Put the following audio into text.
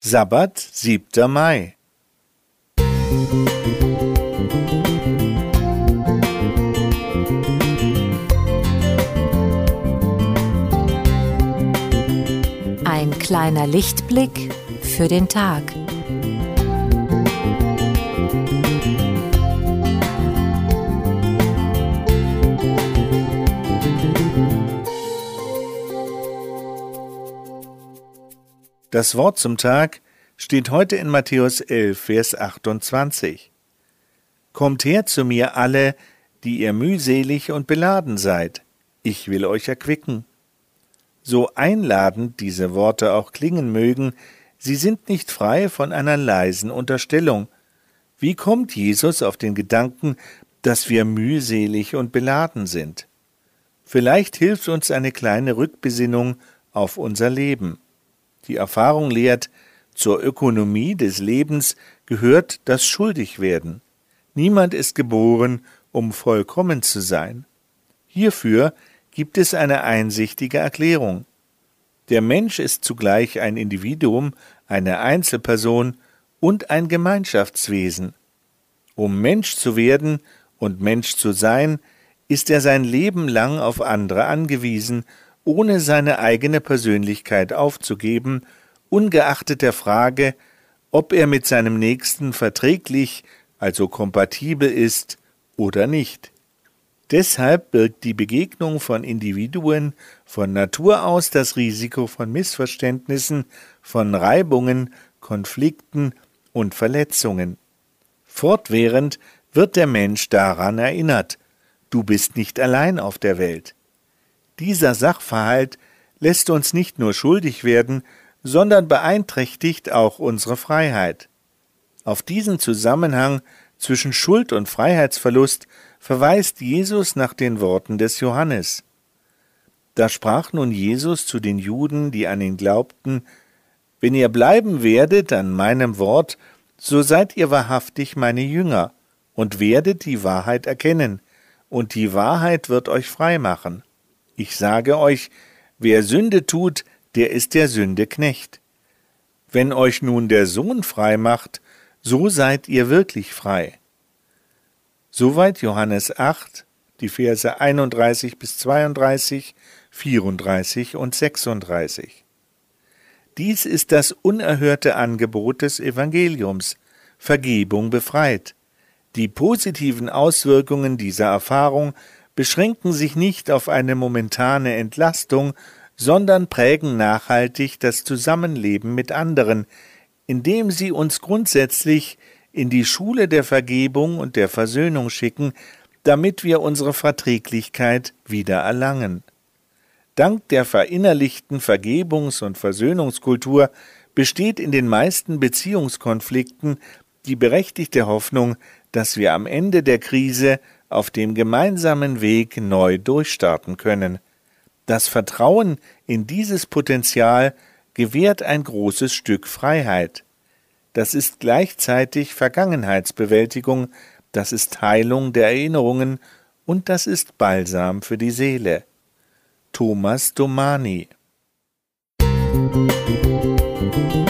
Sabbat, 7. Mai. Ein kleiner Lichtblick für den Tag. Das Wort zum Tag steht heute in Matthäus 11, Vers 28. Kommt her zu mir alle, die ihr mühselig und beladen seid, ich will euch erquicken. So einladend diese Worte auch klingen mögen, sie sind nicht frei von einer leisen Unterstellung. Wie kommt Jesus auf den Gedanken, dass wir mühselig und beladen sind? Vielleicht hilft uns eine kleine Rückbesinnung auf unser Leben. Die Erfahrung lehrt, zur Ökonomie des Lebens gehört das Schuldigwerden. Niemand ist geboren, um vollkommen zu sein. Hierfür gibt es eine einsichtige Erklärung. Der Mensch ist zugleich ein Individuum, eine Einzelperson und ein Gemeinschaftswesen. Um Mensch zu werden und Mensch zu sein, ist er sein Leben lang auf andere angewiesen ohne seine eigene Persönlichkeit aufzugeben, ungeachtet der Frage, ob er mit seinem Nächsten verträglich, also kompatibel ist oder nicht. Deshalb birgt die Begegnung von Individuen von Natur aus das Risiko von Missverständnissen, von Reibungen, Konflikten und Verletzungen. Fortwährend wird der Mensch daran erinnert, du bist nicht allein auf der Welt. Dieser Sachverhalt lässt uns nicht nur schuldig werden, sondern beeinträchtigt auch unsere Freiheit. Auf diesen Zusammenhang zwischen Schuld und Freiheitsverlust verweist Jesus nach den Worten des Johannes. Da sprach nun Jesus zu den Juden, die an ihn glaubten, Wenn ihr bleiben werdet an meinem Wort, so seid ihr wahrhaftig meine Jünger und werdet die Wahrheit erkennen, und die Wahrheit wird euch frei machen. Ich sage euch, wer Sünde tut, der ist der Sünde Knecht. Wenn euch nun der Sohn frei macht, so seid ihr wirklich frei. Soweit Johannes 8, die Verse 31 bis 32, 34 und 36. Dies ist das unerhörte Angebot des Evangeliums. Vergebung befreit. Die positiven Auswirkungen dieser Erfahrung beschränken sich nicht auf eine momentane Entlastung, sondern prägen nachhaltig das Zusammenleben mit anderen, indem sie uns grundsätzlich in die Schule der Vergebung und der Versöhnung schicken, damit wir unsere Verträglichkeit wieder erlangen. Dank der verinnerlichten Vergebungs- und Versöhnungskultur besteht in den meisten Beziehungskonflikten die berechtigte Hoffnung, dass wir am Ende der Krise auf dem gemeinsamen Weg neu durchstarten können. Das Vertrauen in dieses Potenzial gewährt ein großes Stück Freiheit. Das ist gleichzeitig Vergangenheitsbewältigung, das ist Heilung der Erinnerungen und das ist Balsam für die Seele. Thomas Domani Musik